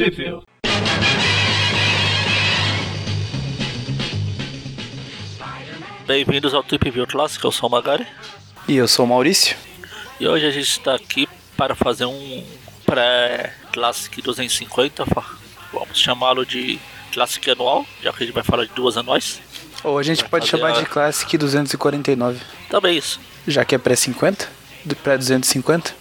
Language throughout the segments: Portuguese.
Sheffield. Bem-vindos ao Trip View Clássico, eu sou o Magari. E eu sou o Maurício. E hoje a gente está aqui para fazer um pré-Classic 250. Vamos chamá-lo de Classic Anual, já que a gente vai falar de duas anuais. Ou a gente Vai pode chamar a- de Classic 249, Também isso. já que é pré-50, do pré-250.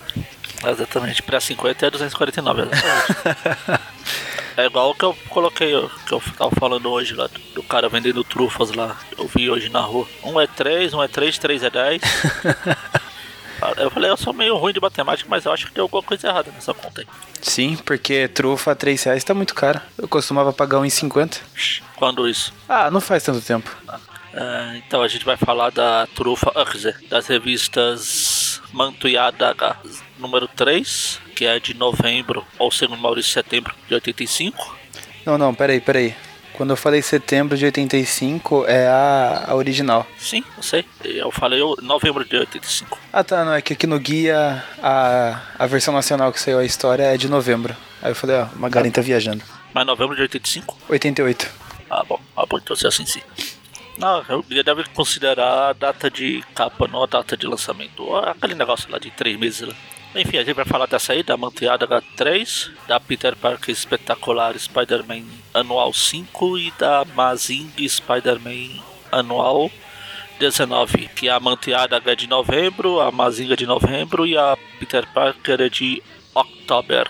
Exatamente, pré-50 é 249, exatamente. é igual o que eu coloquei, que eu tava falando hoje lá, do- cara vendendo trufas lá. Eu vi hoje na rua. Um é 3, um é 3, 3 é 10. Eu falei, eu sou meio ruim de matemática, mas eu acho que tem alguma coisa errada nessa conta aí. Sim, porque trufa a 3 reais tá muito cara. Eu costumava pagar 1,50. Quando isso? Ah, não faz tanto tempo. É, então a gente vai falar da trufa, dizer, das revistas Manto e Adaga número 3, que é de novembro, ou segundo Maurício, setembro de 85. Não, não, peraí, peraí. Quando eu falei setembro de 85, é a, a original. Sim, eu sei. Eu falei novembro de 85. Ah tá, não, é que aqui no guia a, a versão nacional que saiu a história é de novembro. Aí eu falei, ó, Magarin tá viajando. Mas novembro de 85? 88. Ah, bom. Ah, bom, então se é assim sim. Não, eu deve considerar a data de capa, não a data de lançamento. Aquele negócio lá de três meses. Enfim, a gente vai falar dessa aí, da Manteada H3, da Peter Parker Espetacular Spider-Man Anual 5 e da Mazing Spider-Man Anual 19. Que a Manteada é de novembro, a Mazinga de novembro e a Peter Parker é de outubro.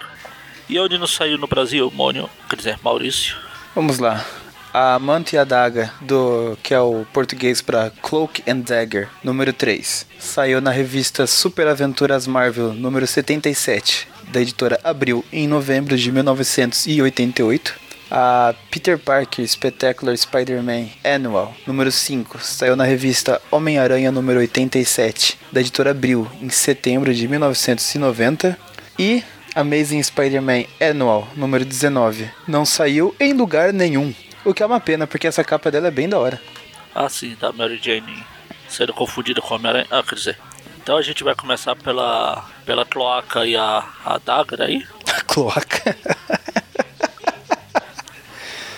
E onde não saiu no Brasil, Mônio, quer dizer, Maurício? Vamos lá. A Manta e a Daga, do, que é o português para Cloak and Dagger, número 3, saiu na revista Super Aventuras Marvel, número 77, da editora Abril, em novembro de 1988. A Peter Parker Spectacular Spider-Man Annual, número 5, saiu na revista Homem-Aranha, número 87, da editora Abril, em setembro de 1990. E Amazing Spider-Man Annual, número 19, não saiu em lugar nenhum. O que é uma pena, porque essa capa dela é bem da hora. Ah, sim, da Mary Jane sendo confundida com a Homem-Aranha. Ah, quer dizer. Então a gente vai começar pela, pela cloaca e a, a Dagger aí. A cloaca.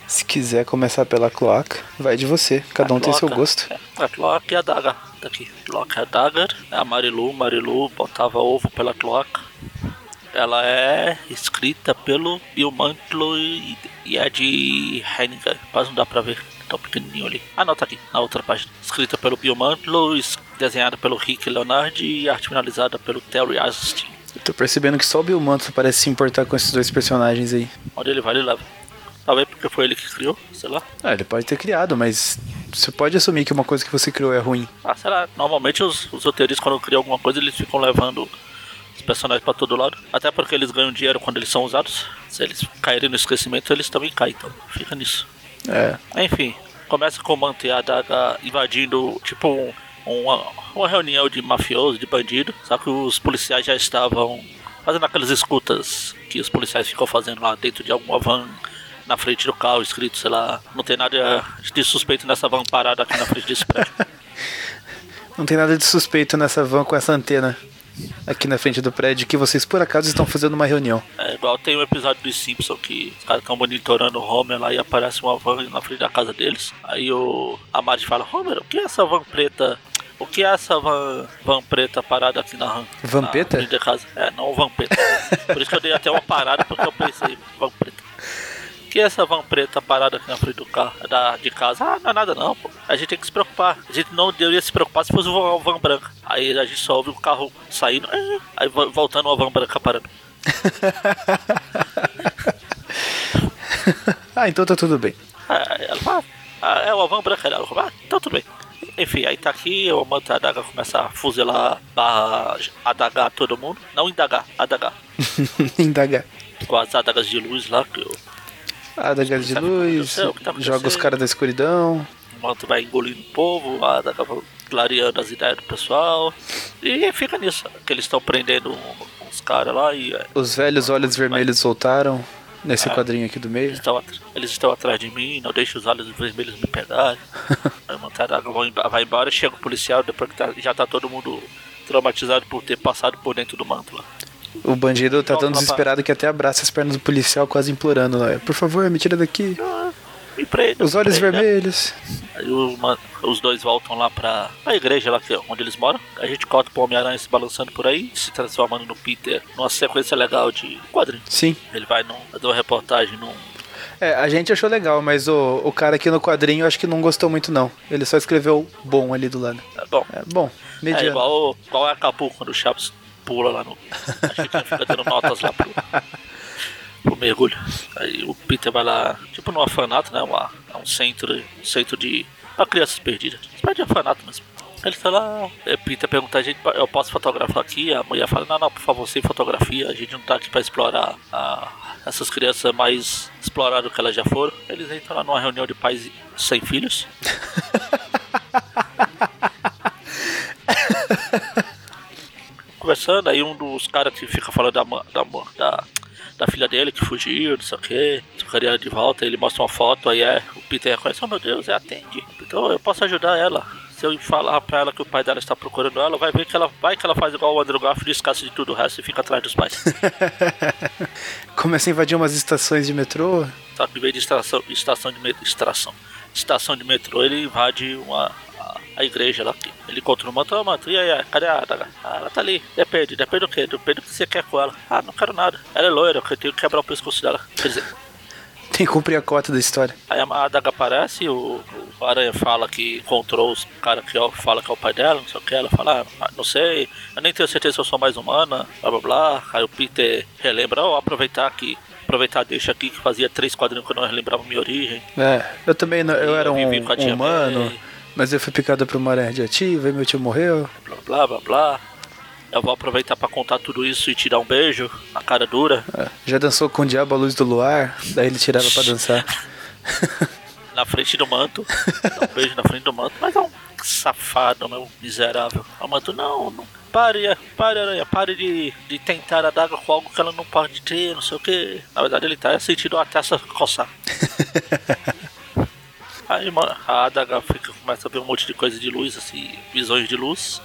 Se quiser começar pela cloaca, vai de você. Cada A um tem seu cloaca. gosto. É, a cloaca e a Dagger. Daqui. Cloaca e a Dagger. É a Marilu. Marilu botava ovo pela cloaca. Ela é escrita pelo Bill Mantlo e, e é de Hennigan. Quase não dá pra ver. Tão pequenininho ali. Ah, não, tá aqui. Na outra página. Escrita pelo Bill Mantlo, es- desenhada pelo Rick Leonardi e arte finalizada pelo Terry Astin. Eu tô percebendo que só o Bill Mantle parece se importar com esses dois personagens aí. Onde ele vai, ele leva. Talvez porque foi ele que criou, sei lá. Ah, ele pode ter criado, mas você pode assumir que uma coisa que você criou é ruim. Ah, sei lá. Normalmente os, os roteiristas, quando criam alguma coisa, eles ficam levando os personagens pra todo lado. Até porque eles ganham dinheiro quando eles são usados. Se eles caírem no esquecimento, eles também caem. Então, fica nisso. É. Enfim, começa com e a Daga invadindo, tipo, um- uma, uma reunião de mafioso, de bandido. Só que os policiais já estavam fazendo aquelas escutas que os policiais ficam fazendo lá dentro de alguma van na frente do carro, escrito, sei lá, não tem nada de suspeito nessa van parada aqui na frente desse prédio. Não tem nada de suspeito nessa van com essa antena aqui na frente do prédio que vocês por acaso estão fazendo uma reunião. É igual tem um episódio dos Simpsons que os caras estão monitorando o Homer lá e aparece uma van na frente da casa deles. Aí o a Marge fala, Homer, o que é essa van preta? O que é essa van, van preta parada aqui na van? Vampeta? Na da casa. É, não vampeta. Por isso que eu dei até uma parada porque eu pensei, van preta. Que é essa van preta parada aqui na frente do carro, da, de casa? Ah, não é nada não, pô. A gente tem que se preocupar. A gente não deveria se preocupar se fosse uma van branca. Aí a gente só ouve o carro saindo, eh, aí vo- voltando uma van branca parando. ah, então tá tudo bem. Ah, ela fala, ah, é uma van branca. Ela fala, ah, então tudo bem. Enfim, aí tá aqui, o Manta Adaga começa a fuzilar, barra adagar todo mundo. Não indagar, adagar. Indagar. Com as adagas de luz lá, que o Ah, da gás de luz, O que tá joga os caras da escuridão. Manto vai engolindo o povo, a adaga vai clareando as ideias do pessoal. E fica nisso, que eles estão prendendo uns caras lá e é, Os velhos olhos vermelhos voltaram nesse Ah. quadrinho aqui do meio. eles estão, eles estão atrás de mim, não deixa os olhos vermelhos me pegarem. Aí o vai vai embora, chega o policial, depois que tá- já tá todo mundo traumatizado por ter passado por dentro do manto lá. O bandido tá tão lá desesperado que até abraça as pernas do policial, quase implorando. Né? Por favor, me tira daqui. Ah, prenda. Os olhos prenda. vermelhos. Aí o os dois voltam lá pra a igreja lá que, é onde eles moram. A gente corta pro Homem-Aranha se balançando por aí, se transformando no Peter numa sequência legal de quadrinhos. Sim. Ele vai num, fazer uma reportagem num. É, a gente achou legal, mas o, o cara aqui no quadrinho acho que não gostou muito, não. Ele só escreveu bom ali do lado. É bom. É bom, É mediano. igual, igual é Acapulco quando o Chaves pula lá no. Acho que fica dando notas lá pro, pro mergulho. Aí o Peter vai lá, tipo no orfanato, né? Uma, é um centro, um centro de. pra crianças perdidas. Espécie de orfanato mesmo. Ele tá lá, é, Peter pergunta a gente, eu posso fotografar aqui? A mulher fala, não, não, por favor, sem fotografia, a gente não tá aqui pra explorar a- essas crianças mais exploradas do que elas já foram. Eles entram lá numa reunião de pais sem filhos. conversando, aí um dos caras que fica falando da, da, da, da filha dele que fugiu, não sei o que, queria de volta, ele mostra uma foto, aí é, o Peter reconhece, oh meu Deus, é atende. Então eu posso ajudar ela. Se eu falar pra ela que o pai dela está procurando ela, vai ver que ela vai que ela faz igual o Andrew Garfield, escassa de tudo o resto e fica atrás dos pais. Começa a invadir umas estações de metrô. Só que em vez de estação, estação de metrô, estação, estação de metrô, ele invade uma, a, a igreja lá. Ele encontra o manto, oh, manto, e aí, cadê a Adaga? Ah, ela tá ali. Depende, depende do que? Depende do que você quer com ela. Ah, não quero nada. Ela é loira, eu tenho que quebrar o pescoço dela. Quer dizer, Tem que cumprir a cota da história. aí a Adaga aparece, o, o Aranha fala que encontrou os cara que ó, fala que é o pai dela, não sei o que. Ela fala, ah, não sei, eu nem tenho certeza se eu sou mais humana, blá blá blá. Aí o Peter relembra, ó, aproveitar que. Aproveitar, deixa aqui que fazia três quadrinhos que eu não lembrava minha origem. É, eu também não, eu Eu era um, a um humano. Mas eu fui picado por uma aranha radiativa e meu tio morreu. blá blá blá blá. Eu vou aproveitar pra contar tudo isso e te dar um beijo na cara dura, É, Já dançou com o diabo à luz do luar, daí ele tira ela pra dançar. na frente do manto. Dá um beijo na frente do manto. Mas é um safado, meu miserável. O manto, não, não. Pare, pare, aranha, pare de, de tentar a daga com algo que ela não pode ter, não sei o que. Na verdade, ele tá sentindo a testa coçar. Aí mano, a adaga fica, começa a ver um monte de coisa de luz, assim, visões de luz.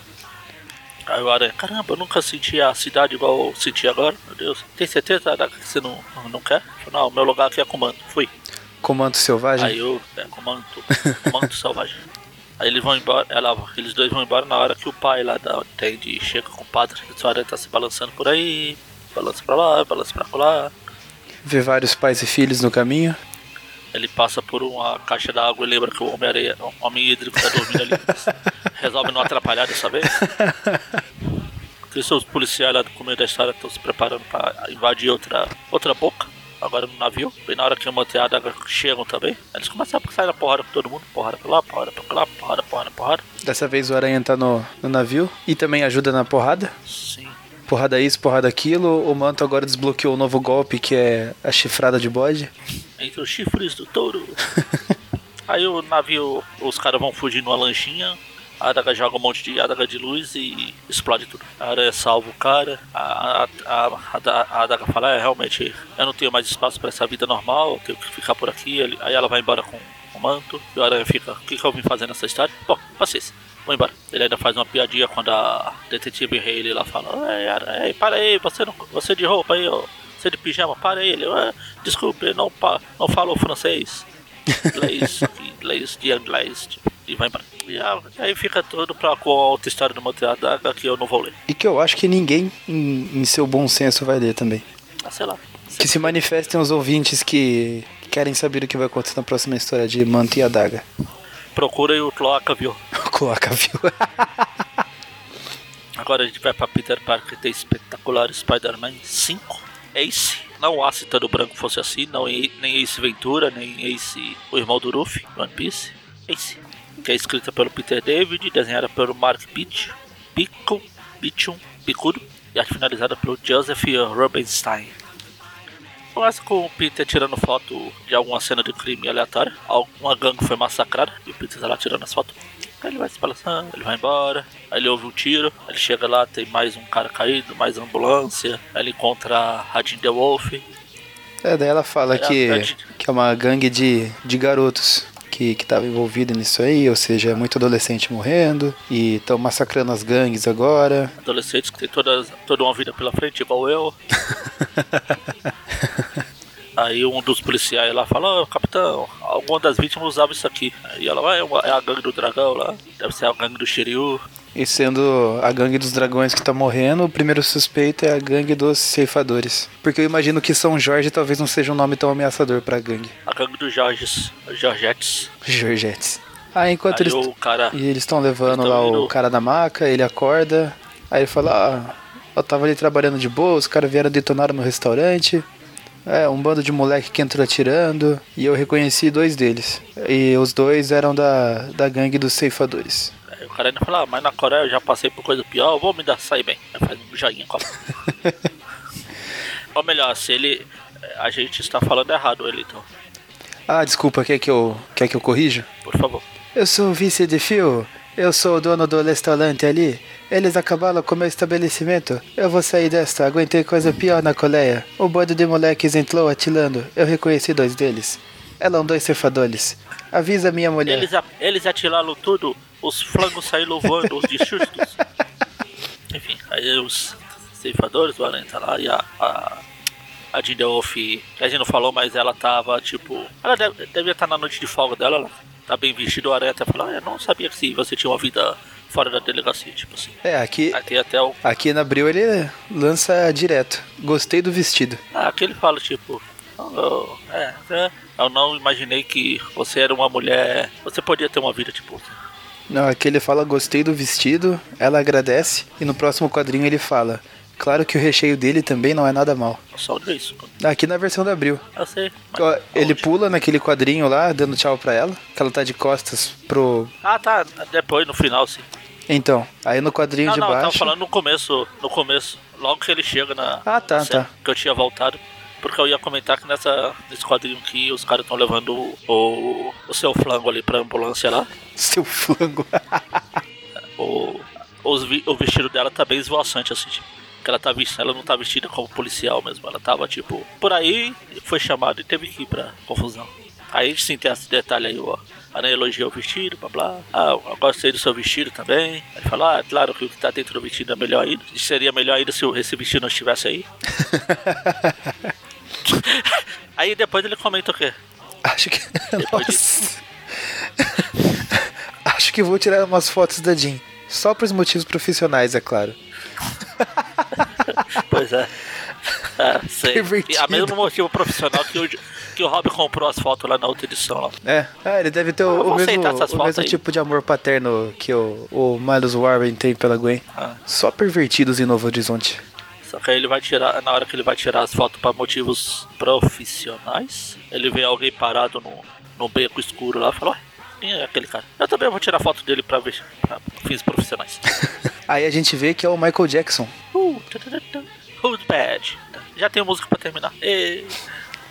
Aí o aranha, caramba, eu nunca senti a cidade igual eu senti agora, meu Deus. Tem certeza, que você não, não quer? Falei, Não, meu lugar aqui é comando. Fui. Comando selvagem. Aí eu, é, comando, comando selvagem. Aí eles vão embora, ela, eles dois vão embora na hora que o pai lá da Tende chega com o padre. O aranha tá se balançando por aí, balança pra lá, balança pra lá. Vê vários pais e filhos no caminho. Ele passa por uma caixa d'água e lembra que o Homem-Aranha, o Homem Hídrico tá dormindo ali. Resolve não atrapalhar dessa vez. Por isso os policiais lá do começo da história estão se preparando pra invadir outra, outra boca. Agora no navio. Bem na hora que o manteada chegam também. Eles começam a sair na porrada com todo mundo. Porrada pra lá, porrada pra lá, porrada, porrada, porrada. Dessa vez o aranha tá no, no navio e também ajuda na porrada. Sim. Porrada isso, porrada aquilo. O manto agora desbloqueou o novo golpe que é a chifrada de bode. Entre os chifres do touro. Aí o navio, os caras vão fugir numa lanchinha. A Adaga joga um monte de adaga de luz e explode tudo. A aranha salva o cara. A, a, a, a, a Adaga fala: É, realmente, eu não tenho mais espaço pra essa vida normal, eu tenho que ficar por aqui. Aí ela vai embora com o manto. E o aranha fica: O que, que eu vim fazer nessa história? Bom, paciência. Vou embora. Ele ainda faz uma piadinha quando a detetive Haley lá fala: Ei, para aí, você, não, você de roupa aí, ó. Você de pijama, para aí. Ele: "Ah, Desculpe, não, não falo francês inglês, inglês de inglês, tipo, e vai embora. E aí fica tudo pra outra história do Monteiro Daga que eu não vou ler. E que eu acho que ninguém, em, em seu bom senso, vai ler também. Ah, sei lá. Que se manifestem os ouvintes que querem saber o que vai acontecer na próxima história de Manto e a Daga. Procura aí o Cloaca, viu? Coloca, viu? Agora a gente vai pra Peter Parker ter espetacular Spider-Man 5. Ace. Não a Cita do Branco fosse assim, não e- nem Ace Ventura, nem Ace, o irmão do Ruffy, One Piece. Ace. Que é escrita pelo Peter David, desenhada pelo Mark Pitt, Pico, Pichum, Picudo e finalizada pelo Joseph Rubinstein. Começa com o Peter tirando foto de alguma cena de crime aleatória. Alguma gangue foi massacrada e o Peter tá lá tirando as fotos. Aí ele vai se balançando, ele vai embora, aí ele ouve um tiro, aí ele chega lá, tem mais um cara caído, mais ambulância, aí ele encontra a Jean The Wolf. É, daí ela fala É, que, a que é uma gangue de, de garotos que, que tava envolvido nisso aí, ou seja, é muito adolescente morrendo e estão massacrando as gangues agora. Adolescentes que tem todas, toda uma vida pela frente, igual eu. Aí um dos policiais lá fala, oh, capitão, alguma das vítimas usava isso aqui. Aí ela vai, é, é a gangue do dragão lá, deve ser a gangue do Shiryu. E sendo a gangue dos dragões que tá morrendo, o primeiro suspeito é a gangue dos ceifadores. Porque eu imagino que São Jorge talvez não seja um nome tão ameaçador pra gangue. A gangue dos Jorges, Jorgetes. Jorgetes. Ah, enquanto Aí eles. o cara, E eles estão levando Eles lá tão o indo- cara na maca, ele acorda. Aí ele fala: Ah, eu tava ali trabalhando de boa, os caras vieram detonar no restaurante. É, um bando de moleque que entrou atirando. E eu reconheci dois deles. E os dois eram da, da gangue dos ceifadores. aí o cara ainda fala, ah, mas na Coreia eu já passei por coisa pior, eu vou me dar sair bem. Aí faz um joinha com a Ou melhor, se ele. A gente está falando errado ele, então, Ah, desculpa, quer que eu, quer que eu corrijo? por favor. Eu sou o vice de fio. Eu sou o dono do restaurante ali. Eles acabaram com o meu estabelecimento. Eu vou sair desta. Aguentei coisa pior na coleia. O bando de moleques entrou atirando. Eu reconheci dois deles. Eram dois cefadores. Avisa minha mulher. Eles, a- eles atiraram tudo, os flangos saíram voando, os de sustos. Enfim, aí os ceifadores, o Aranha tá lá e a. a a que a gente não falou, mas ela tava tipo. Ela deve, devia estar na noite de folga dela, ela tá bem vestida. O Aranha até falou: ah, Eu não sabia que você tinha uma vida fora da delegacia, tipo assim. É, aqui, tem até o. aqui na Abril ele lança direto. Gostei do vestido. Ah, aqui ele fala tipo. "Oh, é, é, eu não imaginei que você era uma mulher. Você podia ter uma vida tipo. Não, aqui ele fala gostei do vestido, ela agradece. E no próximo quadrinho ele fala. Claro que o recheio dele também não é nada mal. Só isso. Aqui na versão da Abril. Eu sei. Ó, Ele pula naquele quadrinho lá, dando tchau pra ela, que ela tá de costas pro. Ah, tá. Depois no final, sim. Então, aí no quadrinho Não, de não, eu tava baixo. falando no começo. No começo. Logo que ele chega na. Ah, tá, cena tá. Que eu tinha voltado. Porque eu ia comentar que nessa, nesse quadrinho aqui os caras estão levando o, o, o seu flango ali pra ambulância lá. Seu flango. O, os o vestido dela tá bem esvoaçante, assim, tipo. Que ela tá vestida, ela não tá vestida como policial mesmo. Ela tava, tipo, por aí, foi chamada e teve que ir pra confusão. Aí a gente sim tem esse detalhe aí, ó. A elogia o vestido, blá blá. Ah, eu gostei do seu vestido também. Aí fala, ah, claro que o que tá dentro do vestido é melhor ainda. Seria melhor ainda se esse vestido não estivesse aí. aí depois ele comenta o quê? Acho que. Depois. Acho que vou tirar umas fotos da Jean. Só pros motivos profissionais, é claro. Pois é. É, sei. A mesmo motivo profissional que o, que o Rob comprou as fotos lá na outra edição. Lá. É, é ele deve ter o, Ah, o mesmo, o mesmo tipo de amor paterno que o, o Miles Warren tem pela Gwen. Ah. Só pervertidos em Novo Horizonte. Só que aí ele vai tirar, na hora que ele vai tirar as fotos para motivos profissionais, ele vê alguém parado no, no beco escuro lá e fala, ué, quem é aquele cara? Eu também vou tirar foto dele pra ver pra fins profissionais. Aí a gente vê que é o Michael Jackson. uh, who's bad? Já tem música pra terminar. E,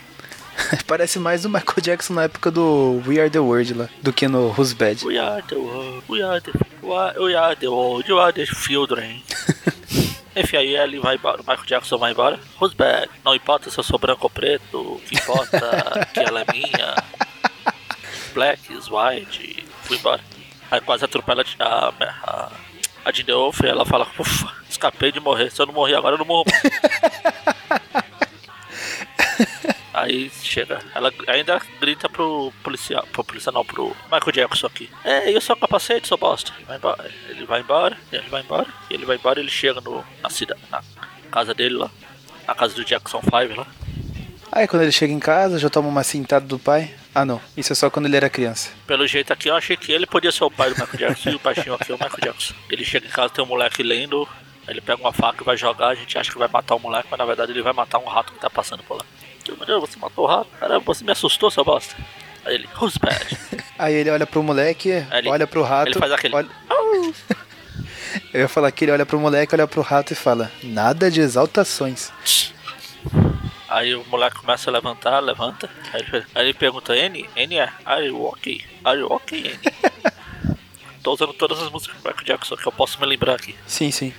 Parece mais o Michael Jackson na época do We Are The World lá, do que no Who's Bad. we are the world, we are the, we are, we are the world, you are the children. Enfim, aí ele vai embora, o Michael Jackson vai embora. Who's bad? Não importa se eu sou branco ou preto, o que importa que ela é minha. Black is white. Fui embora. Aí quase atropela a, a, a Gideon Wolf, ela fala, ufa, escapei de morrer. Se eu não morrer agora, eu não morro. Aí chega, ela ainda grita pro policial, pro policial não, pro Michael Jackson aqui. É, e o seu capacete, seu bosta? Ele vai embora, ele vai embora, ele vai embora, e ele vai embora ele chega no, na cidade, na casa dele lá, na casa do Jackson 5 lá. Aí quando ele chega em casa, já toma uma cintada do pai. Ah não, isso é só quando ele era criança. Pelo jeito aqui eu achei que ele podia ser o pai do Michael Jackson e o baixinho aqui é o Michael Jackson. Ele chega em casa, tem um moleque lendo, aí ele pega uma faca e vai jogar, a gente acha que vai matar o moleque, mas na verdade ele vai matar um rato que tá passando por lá. Meu Deus, você matou o rato? Caramba, você me assustou, seu bosta. Aí ele, who's bad? Aí ele olha pro moleque, ele- olha pro rato. ele faz aquele- olha- Eu ia falar que ele olha pro moleque, olha pro rato e fala: Nada de exaltações. Aí o moleque começa a levantar, levanta. Aí ele, aí ele pergunta, N? N é? Are you ok? Are you ok, N? Tô usando todas as músicas do Michael Jackson que eu posso me lembrar aqui. Sim, sim.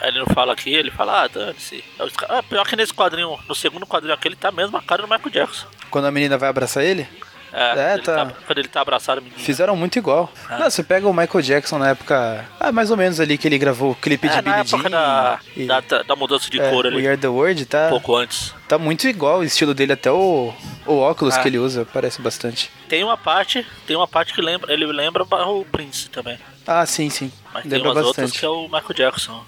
Aí ele não fala aqui, ele fala, ah, dane-se. Caras- Ah, pior que nesse quadrinho, no segundo quadrinho aqui, ele tá mesmo a cara do Michael Jackson. Quando a menina vai abraçar ele, É, É, quando, ele tá. tá, quando ele tá abraçado, a menina. Fizeram muito igual. Ah. Não, você pega o Michael Jackson na época. Ah, mais ou menos ali que ele gravou o clipe É, de Billie época Jean. da, e- da, da mudança de é, cor ali, We Are the World, tá? um pouco antes. Tá muito igual o estilo dele, até o, o óculos Ah. que ele usa, parece bastante. Tem uma parte, tem uma parte que lembra, ele lembra o Prince também. Ah, sim, sim. Mas tem Lembra umas outras bastante. que é o Michael Jackson.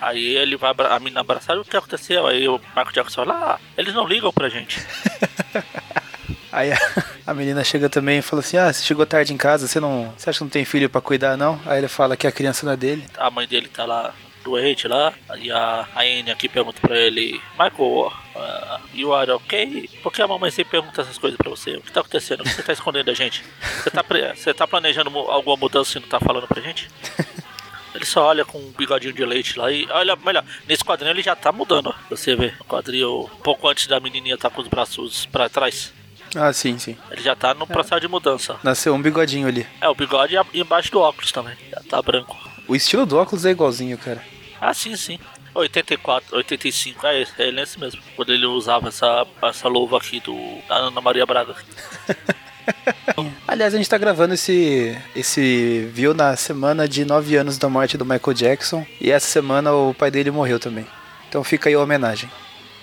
Aí ele vai a menina abraçar o que aconteceu. Aí o Michael Jackson fala, ah, eles não ligam pra gente. Aí a, a menina chega também e fala assim: Ah, você chegou tarde em casa, você não. Você acha que não tem filho pra cuidar, não? Aí ele fala que a criança não é dele. A mãe dele tá lá doente lá. E a, a Anne aqui pergunta pra ele, Michael, uh, you are okay? Por que a mamãe sempre pergunta essas coisas pra você? O que tá acontecendo? O que você tá escondendo da gente? Você tá, você tá planejando alguma mudança e não tá falando pra gente? Ele só olha com um bigodinho de leite lá e olha, melhor, nesse quadrinho ele já tá mudando, ó. Você vê, o quadrinho um pouco antes da menininha tá com os braços pra trás. Ah, sim, sim. Ele já tá no processo de mudança. Nasceu um bigodinho ali. É, o bigode e embaixo do óculos também. Já tá branco. O estilo do óculos é igualzinho, cara. Ah, sim, sim. 84, 85, é é ele esse mesmo. Quando ele usava essa, essa luva aqui do, da Ana Maria Braga. Aliás, a gente tá gravando esse, esse viu na semana de 9 anos da morte do Michael Jackson. E essa semana o pai dele morreu também. Então fica aí a homenagem.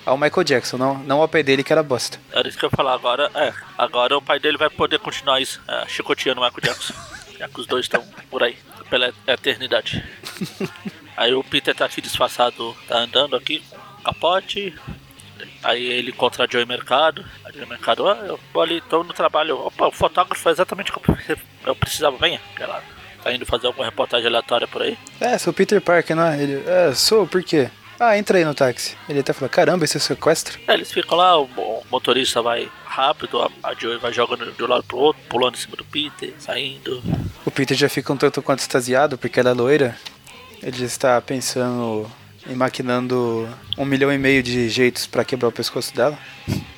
Ao Michael Jackson, não, não ao pai dele que era bosta. Era isso que eu ia falar agora. É, agora o pai dele vai poder continuar isso, é, chicoteando o Michael Jackson. já que os dois estão por aí, pela eternidade. Aí o Peter tá aqui disfarçado, tá andando aqui capote. Aí ele encontra a Joey Mercado. A Joey Mercado, ah, eu vou ali, tô no trabalho. Opa, o fotógrafo é exatamente o que eu- precisava, venha. Ela tá indo fazer alguma reportagem aleatória por aí. É, sou Peter Parker, não é? Ele, é, sou, por quê? Ah, entra aí no táxi. Ele até fala, caramba, esse é sequestro? Aí eles ficam lá, o mo- motorista vai rápido, a, a Joey vai jogando de um lado pro outro, pulando em cima do Peter, saindo. O Peter já fica um tanto quanto extasiado porque ela é loira. Ele está pensando e maquinando um milhão e meio de jeitos pra quebrar o pescoço dela.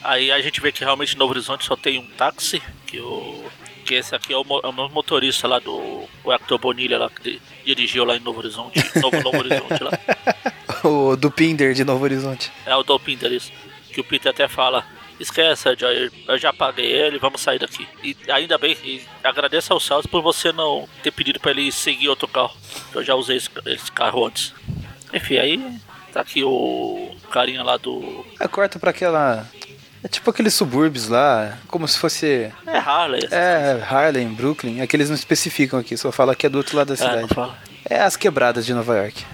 Aí a gente vê que realmente no Horizonte só tem um táxi, que o. Que esse aqui é o, é o motorista lá do o Hector Bonilha lá que di- dirigiu lá em Novo Horizonte. Novo, Novo Horizonte lá. o do Pinder de Novo Horizonte. É o do Peter isso. Que o Peter até fala, esquece, Joy, eu já paguei ele, vamos sair daqui. E ainda bem, e agradeço ao Salles por você não ter pedido pra ele seguir outro carro. Eu já usei esse, esse carro antes. Enfim, aí tá aqui o carinha lá do. Aí corta pra aquela. É tipo aqueles subúrbios lá, como se fosse. É Harley. essa É, Harlem, Brooklyn. É que eles não especificam aqui, só fala que é do outro lado da. É, não cidade. fala. É as quebradas de Nova York.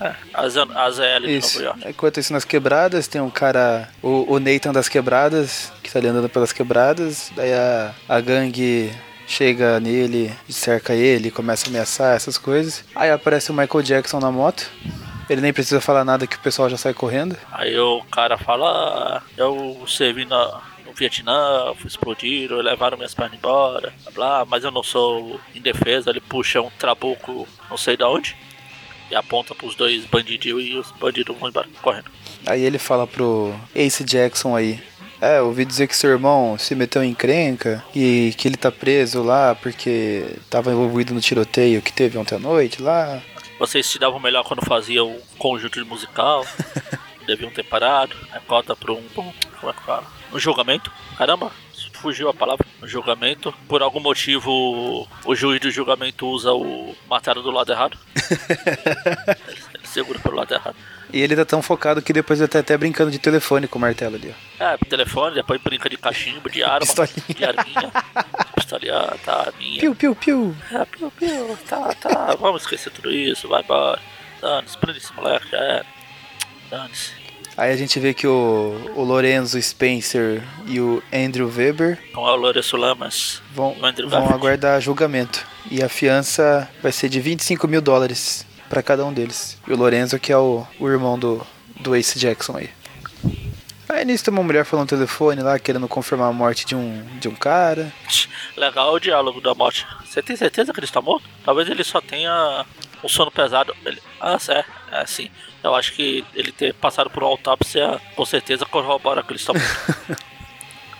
É, a, ZL de Isso. Nova York. Enquanto isso nas quebradas, tem um cara, o, o Nathan das quebradas, que tá ali andando pelas quebradas. Daí a, a gangue chega nele, cerca ele, começa a ameaçar essas coisas. Aí aparece o Michael Jackson na moto. Ele nem precisa falar nada que o pessoal já sai correndo. Aí o cara fala, ah, eu servi na, no Vietnã, fui explodido, levaram minhas pernas embora, blá, blá, mas eu não sou indefesa. Ele puxa um trabuco, não sei da onde, e aponta pros dois bandidinhos e os bandidos vão embora, correndo. Aí ele fala pro Ace Jackson aí. É, eu ouvi dizer que seu irmão se meteu em encrenca e que ele tá preso lá porque tava envolvido no tiroteio que teve ontem à noite lá. Vocês se davam melhor quando faziam um conjunto de musical, deviam ter parado, aí corta pra um, como é que fala? Um julgamento, caramba, fugiu a palavra, um julgamento. Por algum motivo, o juiz do julgamento usa o mataram do lado errado. ele, segura pelo lado errado. E ele tá tão focado que depois ele tá até brincando de telefone com o martelo ali, ó. É, telefone, depois brinca de cachimbo, de arma, Pistolinha. de arminha. Pistolinha, tá, minha. Piu, piu, piu. É, piu, piu, tá, tá, vamos esquecer tudo isso, vai embora. Dane-se, prende esse moleque, já era. Dane-se. Aí a gente vê que o, o Lorenzo Spencer e o Andrew Weber Não é o Lourenço Lamas. vão, vão aguardar julgamento. E a fiança vai ser de 25 mil dólares pra cada um deles. E o Lorenzo que é o, o irmão do, do Ace Jackson aí. Aí nisso tem uma mulher falando no telefone lá, querendo confirmar a morte de um, de um cara. Legal o diálogo da morte. Você tem certeza que ele está morto? Talvez ele só tenha um sono pesado. Ele... Ah, é, é sim. Eu acho que ele ter passado por uma autópsia com certeza corrobora que ele está morto.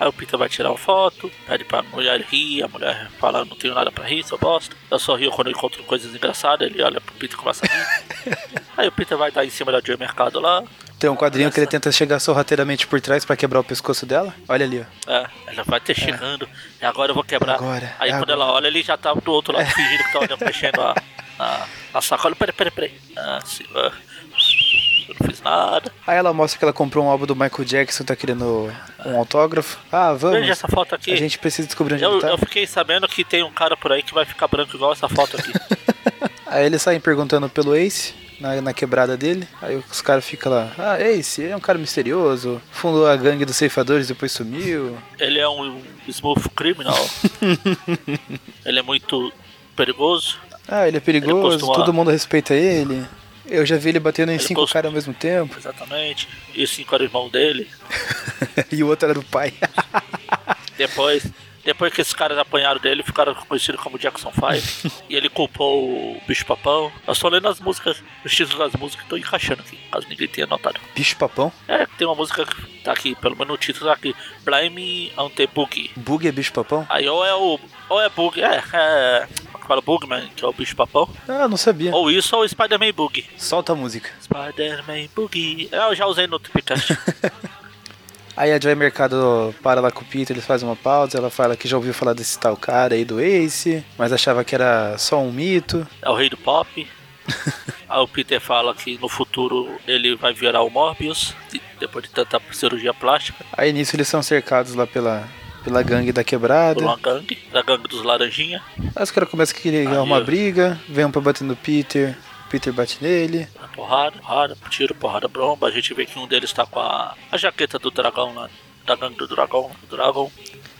Aí o Peter vai tirar uma foto, pede pra mulher rir, a mulher fala, não tenho nada pra rir, só bosta. Eu só rio quando eu encontro coisas engraçadas, ele olha pro Peter e começa a rir. Aí o Peter vai dar em cima da Joy Mercado lá, Tem um quadrinho que ele tenta chegar sorrateiramente por trás pra quebrar o pescoço dela. Olha ali, ó. É, ela vai ter chegando. E agora eu vou quebrar. Agora, Aí é quando agora. ela olha, ele já tá do outro lado, fingindo que tá olhando, mexendo a, a, a sacola. Peraí, peraí, peraí. Ah, sim, ah. Eu não fiz nada. Aí ela mostra que ela comprou um álbum do Michael Jackson, tá querendo um autógrafo. Ah, vamos. Veja essa foto aqui. A gente precisa descobrir onde Eu, ele tá. eu fiquei sabendo que tem um cara por aí que vai ficar branco igual essa foto aqui. Aí eles saem perguntando pelo Ace, na, na quebrada dele. Aí os caras ficam lá, ah, Ace, é um cara misterioso, fundou a gangue dos ceifadores depois sumiu. Ele é um smooth criminal. ele é muito perigoso. Ah, ele é perigoso, costuma- todo mundo respeita ele. Eu já vi ele batendo em Ele cinco caras ao mesmo tempo. Exatamente. E os cinco eram irmão dele. e o outro era o pai. Depois, depois que esses caras apanharam dele, ficaram conhecidos como Jackson 5. e ele culpou o bicho papão. Eu só lendo as músicas, os títulos das músicas, tô encaixando aqui, caso ninguém tenha notado. Bicho papão? É, tem uma música que tá aqui, pelo menos o título tá aqui. Blame on the Boogie. Bug é bicho papão? Aí ou é o. Ou é Bug, é. é fala Bugman, que é o bicho papão. Ah, não sabia. Ou isso ou Spider-Man Bug. Solta a música. Spider-Man Boogie. É, Eu já usei no Tripcast. Aí a Joy Mercado para lá com o Peter, eles fazem uma pausa, ela fala que já ouviu falar desse tal cara aí do Ace, mas achava que era só um mito. é o rei do pop. Aí o Peter fala que no futuro ele vai virar o Morbius, de- depois de tanta cirurgia plástica, Aí nisso eles são cercados lá pela, pela gangue da quebrada. uma gangue, da gangue dos Laranjinha. Aí os caras começam a querer arrumar eu- briga, vem um pra bater no Peter, Peter bate nele. Porrada, porrada, tiro, porrada, bromba. A gente vê que um deles tá com a, a jaqueta do dragão lá, da gangue do dragão, do dragão.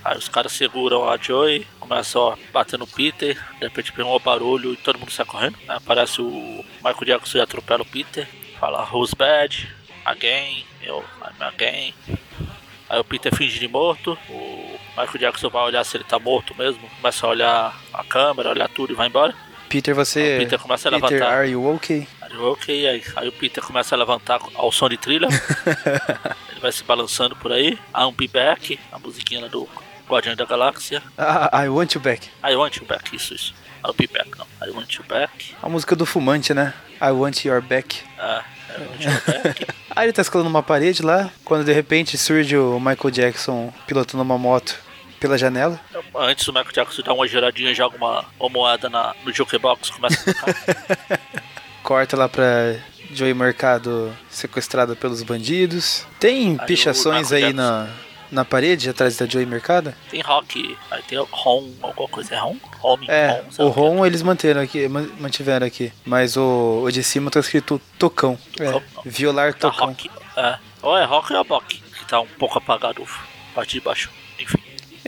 Aí os caras seguram a Joy, começam a bater no Peter, de repente vem um barulho e todo mundo sai correndo. Aí aparece o Michael Jackson e atropela o Peter, fala Who's bad? Again, eu, I'm again. Aí o Peter finge de morto, o Michael Jackson vai olhar se ele tá morto mesmo, começa a olhar a câmera, olhar tudo e vai embora. Peter, você. O Peter começa a Peter, levantar. are you okay? Aí eu, ok, aí, aí o Peter começa a levantar ao som de trilha. ele vai se balançando por aí. I'll be back, a musiquinha do Guardião da Galáxia. Ah, I want you back. I want you back, isso, isso. I'll be back, não. I want you back. A música do fumante, né? I want your back. Ah, I want you back. Aí ele tá escalando uma parede lá, quando de repente surge o Michael Jackson pilotando uma moto pela janela. Antes o Michael Jackson dá uma giradinha, joga uma, uma moeda na, no jukebox, começa a tocar. Corta lá pra Joey Mercado sequestrada pelos bandidos. Tem Aí pichações aí na, na parede atrás da Joey Mercado? Tem rock, aí tem Ron, alguma coisa. É Ron? Home, É, Ron, o que é. Ron eles manteram aqui, man- mantiveram aqui. Mas o, o de cima tá escrito Tocão. É, Tocão, não. violar Tá Tocão. rock. É. Ou é rock ou é bock, que tá um pouco apagado a parte de baixo.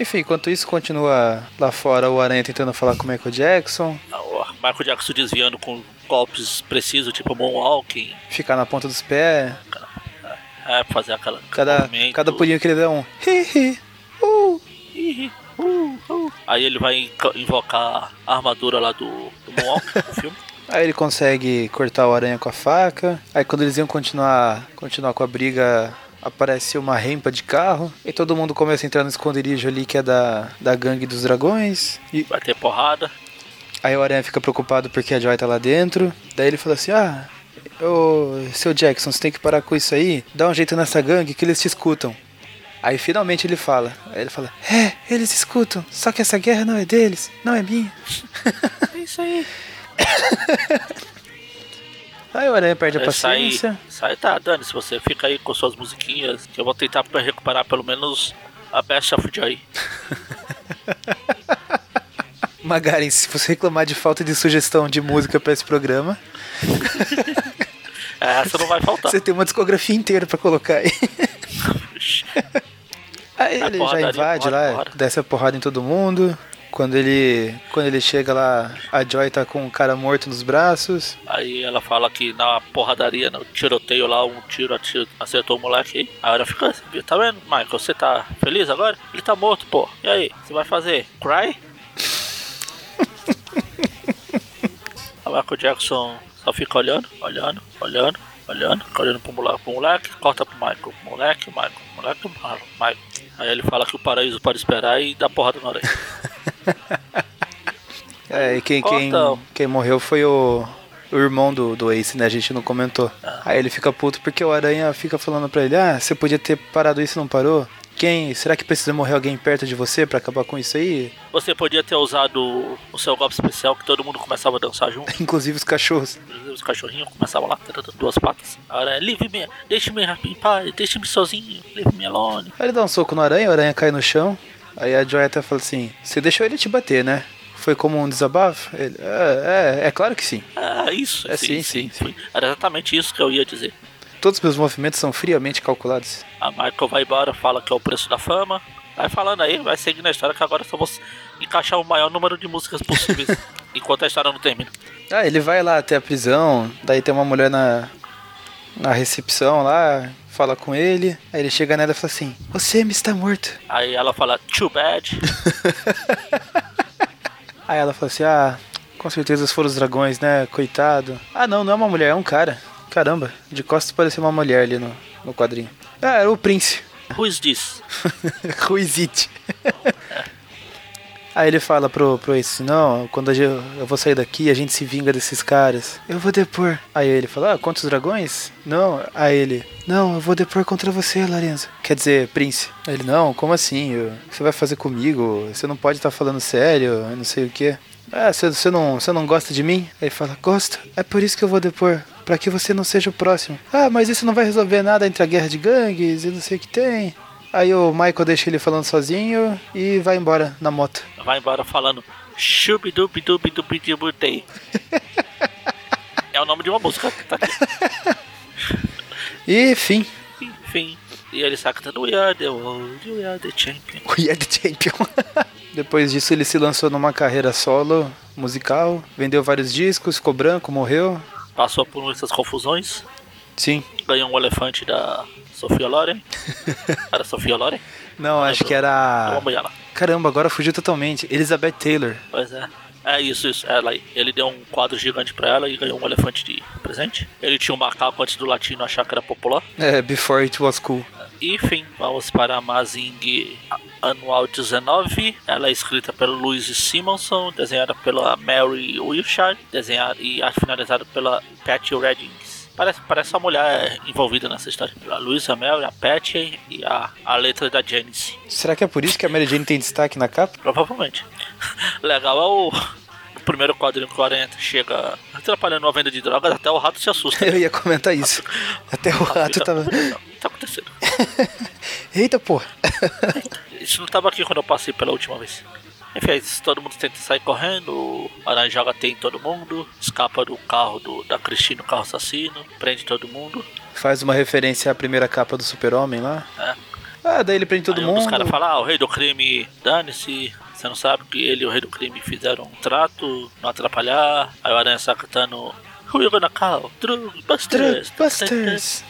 Enfim. Enquanto isso, continua lá fora o Aranha tentando falar com o Michael Jackson. O Michael Jackson desviando com golpes precisos, tipo Moonwalking, Ficar na ponta dos pés. é, fazer aquela. Cada, cada pulinho que ele dá um. Hi, hi, uh. Ih, uh, uh. Aí ele vai invocar a armadura lá do, do do filme. Aí ele consegue cortar o aranha com a faca. Aí quando eles iam continuar, continuar com a briga, aparece uma rampa de carro. E todo mundo começa a entrar no esconderijo ali que é da, da gangue dos dragões. E Vai ter porrada. aí o aranha fica preocupado porque a Joy tá lá dentro. Daí ele fala assim: Ah, ô, seu Jackson, você tem que parar com isso aí. Dá um jeito nessa gangue que eles te escutam. Aí finalmente ele fala. Aí ele fala: É, eles escutam. Só que essa guerra não é deles, não é minha. É isso aí. Aí o aranha perde a sai, paciência. sai, tá, Dani, se você fica aí com suas musiquinhas, que eu vou tentar pra recuperar pelo menos a Best of Joy. Magaren, se você reclamar de falta de sugestão de música pra esse programa, É, Essa não vai faltar. você tem uma discografia inteira pra colocar aí. Aí É ele já invade porrada, lá, porrada. desce a porrada em todo mundo. Quando ele, quando ele chega lá, a Joy tá com um cara morto nos braços. Aí ela fala que na porradaria, no tiroteio lá, um tiro acertou o moleque aí. Aí ela fica, tá vendo, Michael, você tá feliz agora? Ele tá morto, pô. E aí, você vai fazer? Cry? a Michael Jackson só fica olhando, olhando, olhando, olhando, olhando pro moleque, pro moleque, corta pro Michael. Moleque, Michael, moleque, Michael. Aí ele fala que o paraíso pode esperar e dá porrada na orelha. É, e quem, quem, quem morreu foi o, O irmão do, do Ace, né? A gente não comentou. Aí ele fica puto porque o Aranha fica falando pra ele: Ah, você podia ter parado isso e não parou? Quem? Será que precisa morrer alguém perto de você pra acabar com isso aí? Você podia ter usado o seu golpe especial que todo mundo começava a dançar junto. Inclusive os cachorros. Os cachorrinhos começavam lá, duas patas. Agora, leave me, deixe-me em paz, deixe-me sozinho, leave me alone. Aí ele dá um soco no aranha, o aranha cai no chão. Aí a Joy até fala assim: Você deixou ele te bater, né? Foi como um desabafo? Ele, é, é, é claro que sim. Ah, isso. É sim, sim, sim. Era exatamente isso que eu ia dizer. Todos os meus movimentos são friamente calculados. A Michael vai embora, fala que é o preço da fama. Vai falando aí, vai seguindo a história que agora só vou encaixar o maior número de músicas possíveis enquanto a história não termina. Ah, ele vai lá até a prisão, daí tem uma mulher na, na recepção lá, fala com ele, aí ele chega nela e fala assim, você me está morto. Aí ela fala, too bad. aí ela fala assim, ah, com certeza foram os dragões, né, coitado. Ah não, não é uma mulher, é um cara. Caramba, de costas parecia uma mulher ali no, no quadrinho. Ah, era o Prince. Who is this? Who is it? Aí ele fala pro, pro Ace, não, quando eu, eu vou sair daqui, a gente se vinga desses caras. Eu vou depor. Aí ele fala, ah, contra os dragões? Não. Aí ele, não, eu vou depor contra você, Lorenzo. Quer dizer, Prince. Aí ele, não, como assim? O que você vai fazer comigo? Você não pode estar tá falando sério, não sei o que. Ah, você, não, você não gosta de mim? Aí ele fala, gosto. É por isso que eu vou depor para que você não seja o próximo. Ah, mas isso não vai resolver nada entre a guerra de gangues e não sei o que tem. Aí o Michael deixa ele falando sozinho e vai embora na moto. Vai embora falando Shubidubidubidubidubi É o nome de uma música que tá aqui. E fim. Enfim. E ele saca tanto We are the world, we are the champion. We are the champion. Depois disso ele se lançou numa carreira solo musical, vendeu vários discos, ficou branco, morreu. Passou por muitas confusões. Sim. Ganhou um elefante da Sofia Loren. Era Sofia Loren? Não, Não acho que era. Uma. Caramba, agora fugiu totalmente. Elizabeth Taylor. Pois é. É isso, isso. Ela aí. Ele deu um quadro gigante pra ela e ganhou um elefante de presente. Ele tinha um macaco antes do latino achar que era popular. É, before it was cool. Enfim, vamos para a Mazing Anual 19. Ela é escrita pelo Louis Simonson, desenhada pela Mary Wilshire, desenhada e finalizada pela Patty Reddings. Parece, parece uma mulher envolvida nessa história. A Luisa Mel, a Patty e a, a letra da Janice. Será que é por isso que a Mary Jane tem destaque na capa? Provavelmente. Legal é o, o primeiro quadrinho que o Aranha chega atrapalhando uma venda de drogas, até o rato se assusta. Eu ia comentar isso. Até o rato tava. Tá acontecendo? Eita porra. Isso não tava aqui quando eu passei pela última vez. Enfim, todo mundo tenta sair correndo, o Aranha joga tem todo mundo, escapa do carro do, da Cristina, o carro assassino, prende todo mundo. Faz uma referência à primeira capa do Super-Homem lá. É. Ah, daí ele prende todo Aí mundo. Os caras falam, ah, o rei do crime, dane-se. Você não sabe que ele e o rei do crime fizeram um trato, não atrapalhar. Aí o Aranha sacatando. Who you gonna call? Drug Busters. Drug Busters.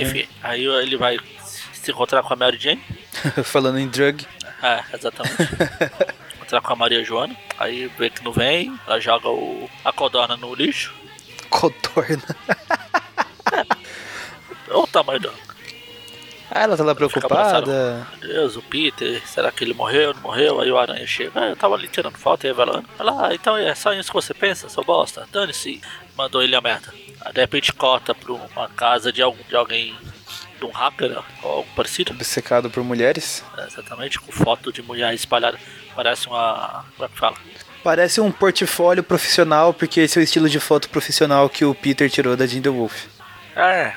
Enfim, aí ele vai se encontrar com a Mary Jane. Falando em drug. É, exatamente. encontrar com a Maria Joana. Aí vê que não vem, ela joga o, a codorna no lixo. Codorna. é. Olha o tamanho dela. Ah, ela tá lá preocupada. Meu Deus, o Peter, será que ele morreu? Não morreu? Aí o Aranha chega. Ah, eu tava ali tirando foto e revelando. Ela, ah, então é só isso que você pensa, seu bosta? Dane-se. Mandou ele a merda. Aí de repente corta pra uma casa de, algum, de alguém de um hacker ou algo parecido. Obcecado por mulheres? É, exatamente, com foto de mulher espalhada. Parece uma. Como é que fala? Parece um portfólio profissional, porque esse é o estilo de foto profissional que o Peter tirou da The Wolf. É,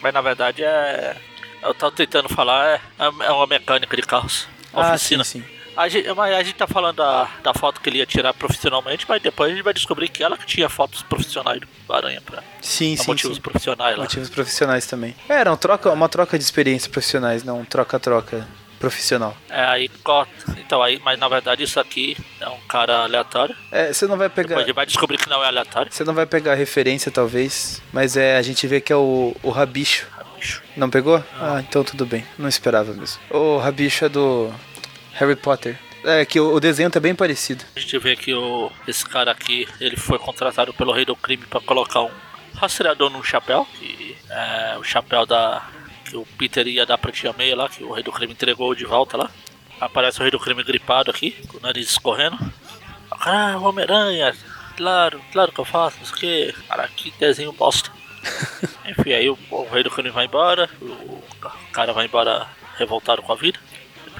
mas na verdade é. Eu tava tentando falar, é, é uma mecânica de carros. Ah, oficina. sim, sim. A gente, mas a gente tá falando da, da foto que ele ia tirar profissionalmente, mas depois a gente vai descobrir que ela que tinha fotos profissionais do Aranha pra, sim, pra sim, motivos sim. profissionais lá. Motivos profissionais também. É, era um troca, uma troca de experiências profissionais, não troca-troca profissional. É, aí corta. Então, aí, mas na verdade isso aqui é um cara aleatório. É, você não vai pegar. Depois a gente vai descobrir que não é aleatório. Você não vai pegar referência, talvez, mas é a gente vê que é o, o Rabicho. Rabicho. Não pegou? Ah, então tudo bem. Não esperava mesmo. O Rabicho é do Harry Potter. É, que o, o desenho tá bem parecido. A gente vê que o, esse cara aqui, ele foi contratado pelo rei do crime para colocar um rastreador num chapéu. Que é o chapéu da. que o Peter ia dar pra tia Meia lá, que o rei do crime entregou de volta lá. Aparece o rei do crime gripado aqui, com o nariz escorrendo. ah, Homem-Aranha, claro, claro que eu faço, não sei o que. Cara, que desenho bosta. Enfim, aí o, o rei do crime vai embora, o cara vai embora revoltado com a vida.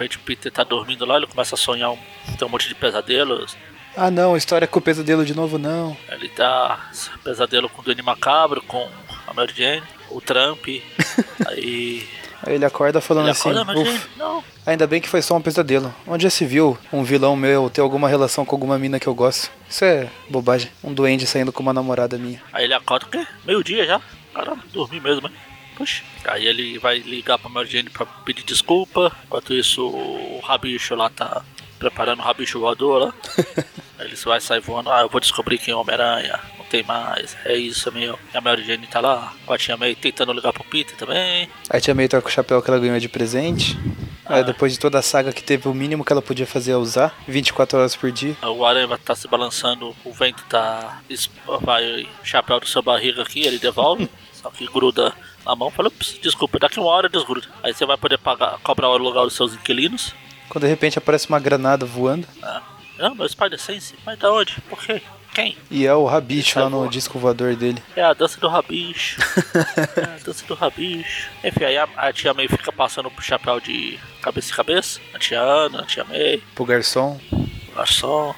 Repente o Peter tá dormindo lá, ele começa a sonhar um, tem um monte de pesadelos. Ah não, história com o pesadelo de novo não. Ele tá pesadelo com o Danny Macabro, com a Mary Jane, o Trump. aí Aí ele acorda falando ele assim, acorda, Mary "Uf, Jane, não. ainda bem que foi só um pesadelo. Onde já se viu um vilão meu ter alguma relação com alguma mina que eu gosto? Isso é bobagem. Um duende saindo com uma namorada minha. Aí ele acorda, o quê? Meio-dia já? Caramba, dormi mesmo, hein? Puxa. Aí ele vai ligar pra Mary Jane pra pedir desculpa. Enquanto isso, o Rabicho lá tá preparando o Rabicho voador lá. Aí ele vai sair voando. Ah, eu vou descobrir quem é o Homem-Aranha. Não tem mais. É isso, meu. E a Mary Jane tá lá. Com a tia May tentando ligar pro Peter também. A tia May tá com o chapéu que ela ganhou de presente. Aí Ah. depois de toda a saga que teve, o mínimo que ela podia fazer é usar. 24 horas por dia. O Aranha tá se balançando. O vento tá. Vai o chapéu do seu barriga aqui. Ele devolve. Só que gruda na mão. Fala, "Ups, desculpa, daqui uma hora desgruda. Aí você vai poder pagar, cobrar o lugar dos seus inquilinos. Quando de repente aparece uma granada voando. Ah, não, meu Spider Sense? Mas da onde? Por quê? Quem? E é o rabicho lá no salvou. disco voador dele. É a dança do rabicho. é a dança do rabicho. Enfim, aí a, a tia May fica passando pro chapéu de cabeça em cabeça. A tia Ana, a tia May, Pro garçom. garçom.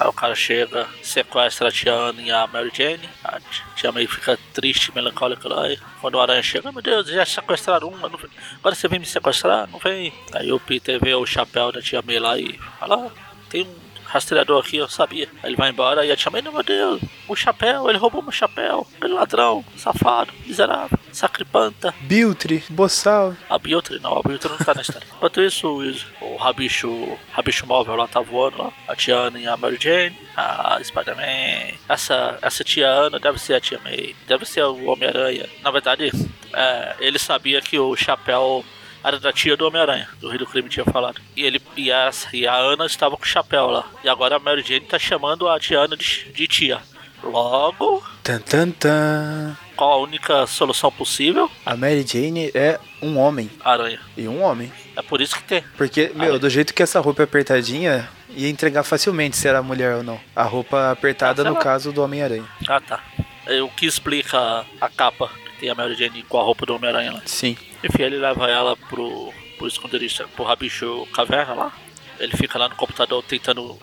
Aí o cara chega, sequestra a tia Ana e a Mary Jane. A tia- May fica triste, melancólica lá. E quando o aranha chega, meu Deus, já sequestraram uma. Agora você vem me sequestrar? Não vem. Aí o Peter vê o chapéu da tia May lá e fala: "Ah, tem um rastreador aqui, eu sabia. Aí ele vai embora e a tia não, meu Deus, o chapéu, ele roubou meu chapéu. Ele é ladrão, safado, miserável, sacripanta. Biltre, boçal. A Biltre não, a Biltre não tá na história. Enquanto isso, o, o Rabicho, Rabicho móvel lá tá voando lá. A tia Ana e a Mary Jane, a Spider-Man. Essa, essa tia Ana deve ser a tia May, deve ser o Homem-Aranha. Na verdade, é, ele sabia que o chapéu era da tia do Homem-Aranha, do Rei do Crime tinha falado. E, ele, e, a, e a Ana estava com o chapéu lá. E agora a Mary Jane tá chamando a tia Ana de, de tia. Logo, Tan, tan, tan. qual a única solução possível? A Mary Jane é um homem. Aranha. E um homem. É por isso que tem. Porque, meu, Ai. do jeito que essa roupa é apertadinha, ia entregar facilmente se era mulher ou não. A roupa apertada, Ah, no lá. caso do Homem-Aranha. Ah, tá. É o que explica a capa que tem a Mary Jane com a roupa do Homem-Aranha lá. Sim. Enfim, ele leva ela pro, pro esconderijo, pro Rabicho Caverna lá. Ele fica lá no computador tentando.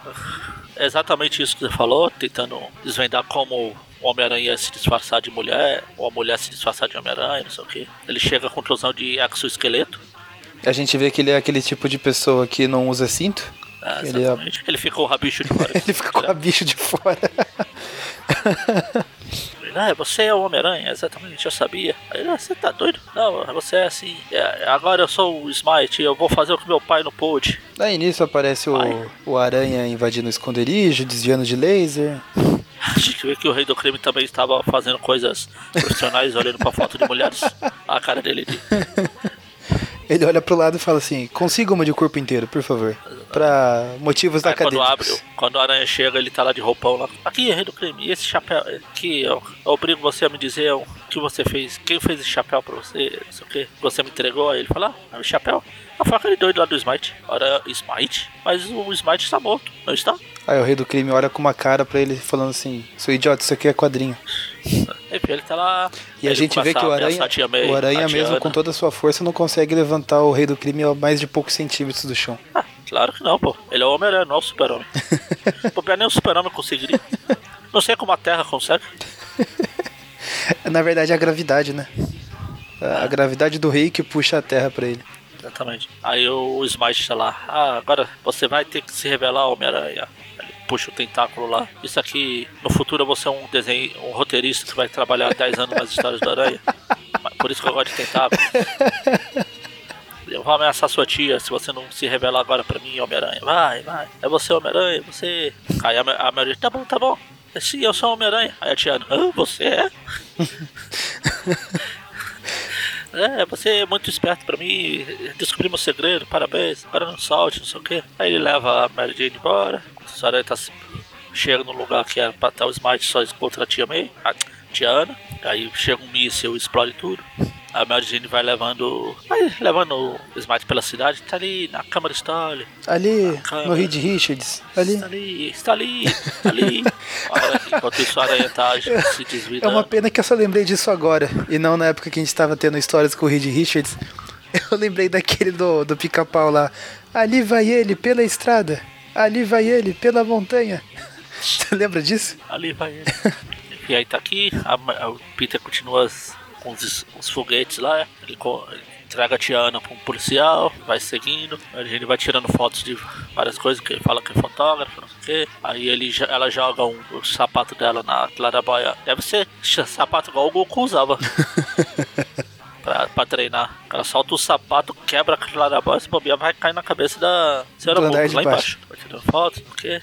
É exatamente isso que você falou, tentando desvendar como o Homem-Aranha se disfarçar de mulher, ou a mulher se disfarçar de Homem-Aranha, não sei o que. Ele chega à conclusão de exoesqueleto. A gente vê que ele é aquele tipo de pessoa que não usa cinto. Ah, Ele é-. Ele fica o rabicho de fora. Ele fica com a bicho de fora. Ah, você é o Homem-Aranha, exatamente, eu sabia. Aí ele, ah, você tá doido? Não, você é assim. É, agora eu sou o Smite, eu vou fazer o que meu pai não pôde. Daí nisso aparece o, o aranha invadindo o esconderijo, desviando de laser. A gente vê que o Rei do Crime também estava fazendo coisas profissionais, olhando pra foto de mulheres. A cara dele de. Ele olha pro lado e fala assim: consiga uma de corpo inteiro, por favor. Pra motivos Aí quando acadêmicos. abre, quando o aranha chega, ele tá lá de roupão lá. Aqui, Rei do Crime, e esse chapéu aqui, eu, eu obrigo você a me dizer o que você fez. Quem fez esse chapéu pra você? Não sei o que. Você me entregou? Aí ele fala, ah, é o chapéu. Ah, foi aquele doido lá do Smite. Ora, Smite? Mas o Smite está morto, não está? Aí o rei do crime olha com uma cara pra ele falando assim: seu idiota, isso aqui é quadrinho. Ele tá lá. E a gente vê que o aranha, o aranha mesmo com toda a sua força não consegue levantar o rei do crime a mais de poucos centímetros do chão. Ah, claro que não, pô. Ele é o Homem-Aranha, não é o Super-Homem. Pô, nem o Super-Homem conseguiria. Não sei como a Terra consegue. Na verdade é a gravidade, né? A, a gravidade do rei que puxa a terra pra ele. Exatamente. Aí o Smite tá lá. Ah, agora você vai ter que se revelar, Homem-Aranha. Puxa o tentáculo lá. Isso aqui, no futuro eu vou ser um desenho, um roteirista que vai trabalhar 10 anos nas histórias do Aranha. Por isso que eu gosto de tentáculo. Eu vou ameaçar sua tia se você não se revelar agora pra mim, Homem-Aranha. Vai, vai. É você, Homem-Aranha, você. Aí a, a Mary, tá bom, tá bom. É, Sim, eu sou Homem-Aranha. Aí a tia, ah, você é? É, você é muito esperto pra mim, descobri meu segredo, parabéns, agora não solte, não sei o que. Aí ele leva a Mary Jane embora, a senhora tá, chega no lugar que era pra estar o Smite, só encontra a tia May, a tia Ana. Aí chega um míssil explode tudo. A Mary Jane vai levando. Vai levando o Smite pela cidade, tá ali na Câmara Story. Ali, no Reed Richards. Ali. Está ali, está ali, está ali. Enquanto isso a aranha tá se desvidando. É uma pena que eu só lembrei disso agora. E não na época que a gente tava tendo histórias com o Reed Richards. Eu lembrei daquele do, do pica-pau lá. Ali vai ele pela estrada. Ali vai ele pela montanha. Você lembra disso? Ali vai ele. E aí tá aqui, o Peter continua com os, os, foguetes lá. Ele, ele entrega a Tiana pra um policial, vai seguindo. A gente vai tirando fotos de várias coisas, que ele fala que é fotógrafo, não sei o quê. Aí ele, ela joga um, o sapato dela na claraboia. Deve ser sapato igual o Goku usava. pra, pra treinar. Ela solta o sapato, quebra a claraboia, se bobear vai cair na cabeça da senhora Boca, lá embaixo. Vai tirando fotos, porque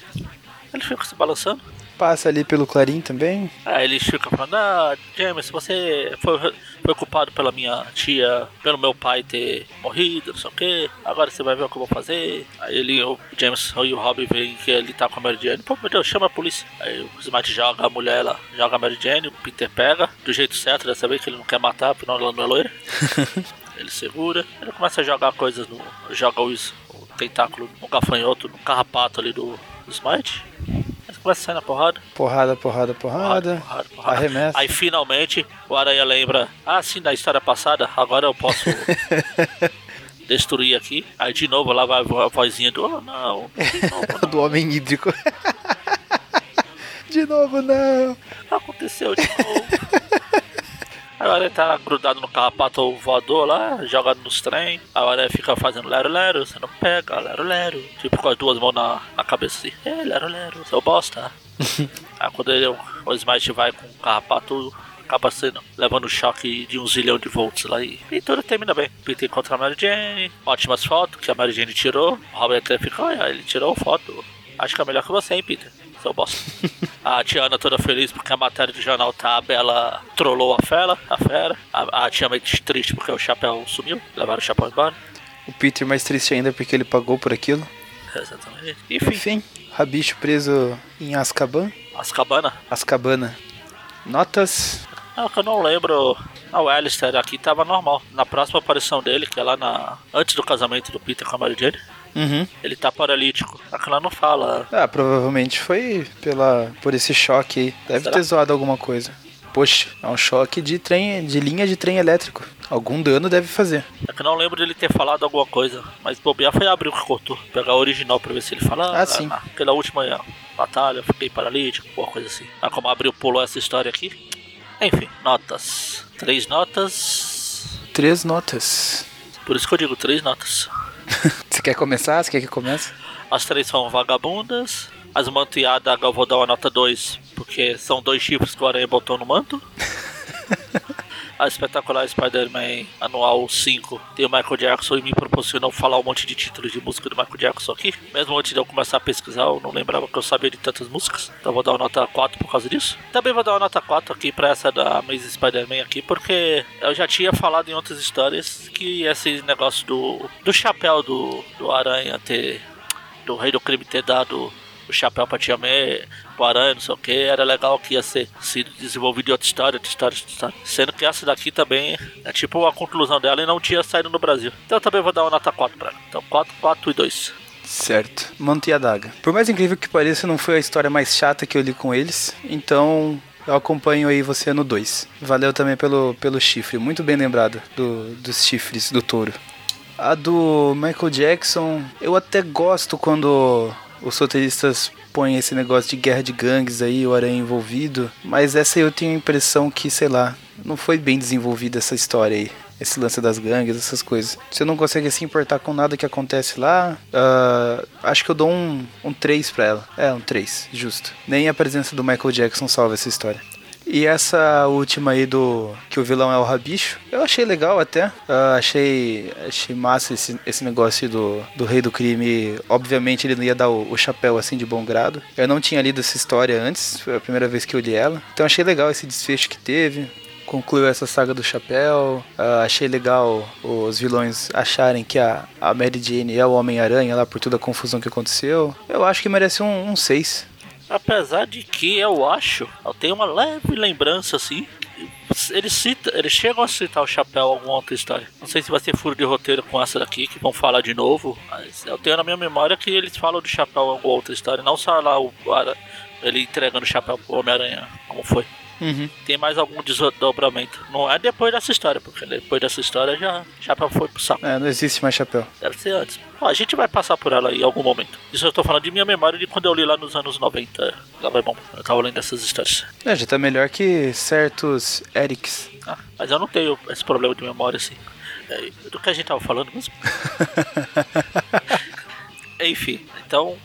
ele fica se balançando. Passa ali pelo Clarim também. Aí ele fica falando, ah, James, você foi, foi culpado pela minha tia, pelo meu pai ter morrido, não sei o que. Agora você vai ver o que eu vou fazer. Aí ele, o James e o Robin veem que ele tá com a Mary Jane. Pô, meu Deus, chama a polícia. Aí o Smart joga a mulher lá, joga a Mary Jane, o Peter pega, do jeito certo, dessa vez que ele não quer matar, porque ela não é loira. ele segura, ele começa a jogar coisas no. joga os, o tentáculo no gafanhoto, no carrapato ali do, do Smite começa a sair na porrada. Porrada, porrada, porrada. porrada, porrada Arremessa. Aí finalmente o Aranha lembra, ah sim, da história passada, agora eu posso destruir aqui. Aí de novo lá vai a vozinha do, oh, não, novo, não. do homem hídrico. de novo não. Aconteceu de novo. Agora ele tá grudado no carrapato voador lá, jogado nos trem. Agora ele fica fazendo lero-lero, você não pega, lero-lero. Tipo com as duas mãos na, na cabeça assim, é, lero-lero, seu bosta. Aí quando ele, o Smite vai com o carrapato, acaba sendo, levando choque de um zilhão de volts lá e, e tudo termina bem. Peter encontra a Mary Jane, ótimas fotos que a Mary Jane tirou. O Robert até fica, olha, ele tirou foto. Acho que é melhor que você, hein, Peter seu bosta. a Tiana toda feliz porque a matéria do jornal tá, ela trollou a fera, a fera. A, a tia meio triste porque o chapéu sumiu, levaram o chapéu embora. O Peter mais triste ainda porque ele pagou por aquilo. Exatamente. Enfim. Enfim, Rabicho preso em Azkaban. Azkabana? Azkabana. Notas? É que eu não lembro. Ah, o Alistair aqui tava normal. Na próxima aparição dele, que é lá na. Antes do casamento do Peter com a Mary Jane. Uhum. Ele tá paralítico. Aquela não fala. Ah, provavelmente foi pela, por esse choque aí. Deve Será? ter zoado alguma coisa. Poxa, é um choque de trem, de linha de trem elétrico. Algum dano deve fazer. É que não lembro dele ter falado alguma coisa. Mas bobear foi abrir o que cortou. Pegar o original pra ver se ele fala. Ah, ah sim. Aquela última batalha, fiquei paralítico, alguma coisa assim. Ah, como abriu pulou essa história aqui. Enfim, notas. Três notas. Três notas. Por isso que eu digo três notas. Você quer começar? Você quer que comece? As três são vagabundas. As manteadas eu vou dar uma nota 2, porque são dois chifres que o Aranha botou no manto. A espetacular Spider-Man anual 5 tem o Michael Jackson e me proporcionou falar um monte de títulos de música do Michael Jackson aqui. Mesmo antes de eu começar a pesquisar, eu não lembrava que eu sabia de tantas músicas. Então vou dar uma nota 4 por causa disso. Também vou dar uma nota 4 aqui pra essa da Amazing Spider-Man aqui, porque eu já tinha falado em outras histórias que esse negócio do, do chapéu do, do Aranha ter. do Rei do Crime ter dado o chapéu pra Tia May, pro Aranha, não sei o que, era legal que ia ser sido desenvolvido em outra história, outra história, outra história. Sendo que essa daqui também é tipo a conclusão dela e não tinha saído no Brasil. Então eu também vou dar uma nota 4 pra ela. Então 4, 4 e 2. Certo. Manto e. Por mais incrível que pareça, não foi a história mais chata que eu li com eles. Então eu acompanho aí você no 2. Valeu também pelo, pelo chifre. Muito bem lembrado do, dos chifres do touro. A do Michael Jackson, eu até gosto quando os roteiristas põem esse negócio de guerra de gangues aí, o Aranha envolvido, mas essa eu tenho a impressão que, sei lá, não foi bem desenvolvida essa história aí. Esse lance das gangues, essas coisas. Você não consegue se importar com nada que acontece lá. Uh, acho que eu dou um, um 3 pra ela. É, um 3, justo. Nem a presença do Michael Jackson salva essa história. E essa última aí do que o vilão é o Rabicho, eu achei legal até. Uh, achei, achei massa esse, esse negócio do, do rei do crime. Obviamente ele não ia dar o, o, chapéu assim de bom grado. Eu não tinha lido essa história antes, foi a primeira vez que eu li ela. Então achei legal esse desfecho que teve. Concluiu essa saga do chapéu. Uh, achei legal os vilões acharem que a, a Mary Jane é o Homem-Aranha lá por toda a confusão que aconteceu. Eu acho que merece um 6. Apesar de que eu acho, eu tenho uma leve lembrança assim. eles, cita, eles chegam a citar o chapéu alguma outra história. Não sei se vai ter furo de roteiro com essa daqui, que vão falar de novo. Mas eu tenho na minha memória que eles falam do chapéu em alguma outra história. Não só lá o, ele entregando o chapéu pro Homem-Aranha, como foi. Uhum. Tem mais algum desdobramento. Não é depois dessa história, porque depois dessa história já chapéu foi pro saco. É, não existe mais chapéu. Deve ser antes. Ó, a gente vai passar por ela em algum momento. Isso eu tô falando de minha memória de quando eu li lá nos anos 90. Lá vai bom. Eu tava lendo essas histórias. É, já tá melhor que certos Erics. Ah, mas eu não tenho esse problema de memória assim. É, do que a gente tava falando mesmo. Enfim, então,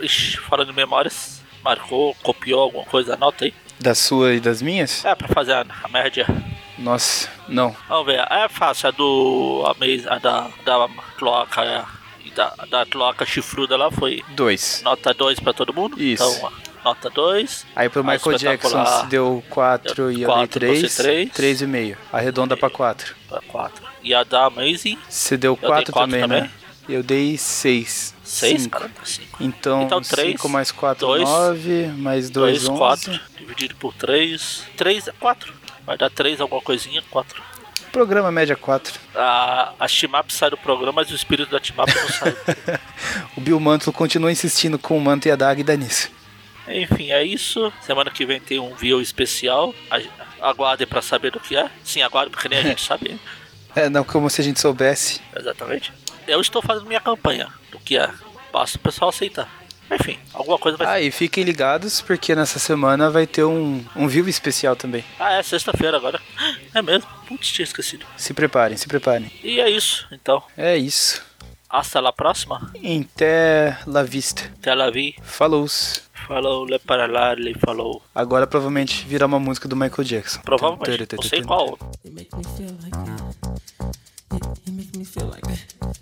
ixi, falando de memórias, marcou, copiou alguma coisa, anota aí. Da sua e das minhas? É, pra fazer a, a média. Nossa, não. Vamos ver, é fácil, a do. A, da, da cloaca, é, e da, da cloaca chifruda lá foi Dois. nota 2 pra todo mundo. Isso. Então, nota 2. Aí pro Michael Jackson se deu 4 e eu dei quatro, 3. você três. 3,5. Arredonda pra 4. Pra 4. E a da Amazing, Você deu dei 4 quatro também, também. né? Eu dei 6. 6, cara, 5. Então, Então, três, 5 mais 4, dois, 9. Mais 2, 2, 11. 4. Dividido por 3. 3 é 4. Vai dar 3 alguma coisinha, 4. Programa média 4. A, a Shimap sai do programa, mas o espírito da Shimap não sai. O Bill Mantle continua insistindo com o Manto e a Dag e dá nisso. Enfim, é isso. Semana que vem tem um view especial. Aguardem pra saber do que é. Sim, aguardem, porque nem a gente sabe. É, não como se a gente soubesse. Exatamente. Eu estou fazendo minha campanha do que é. Basta o pessoal aceitar. Enfim, alguma coisa vai Ah, e fiquem ligados porque nessa semana vai ter um, um view especial também. Ah, é sexta-feira agora. É mesmo. Putz, tinha esquecido. Se preparem, se preparem. E é isso, então. É isso. Hasta la próxima. Até la vista. Até la vi. Falou. Falou, le para lá, le falou. Agora provavelmente virá uma música do Michael Jackson. Provavelmente. Não sei qual. You make me feel like that. Make me feel like that.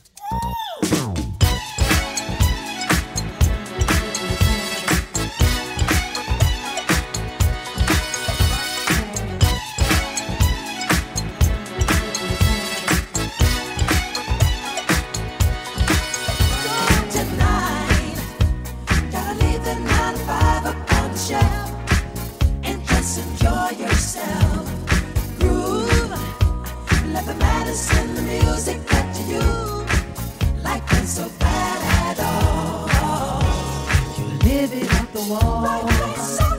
So bad at all. You live it up the wall.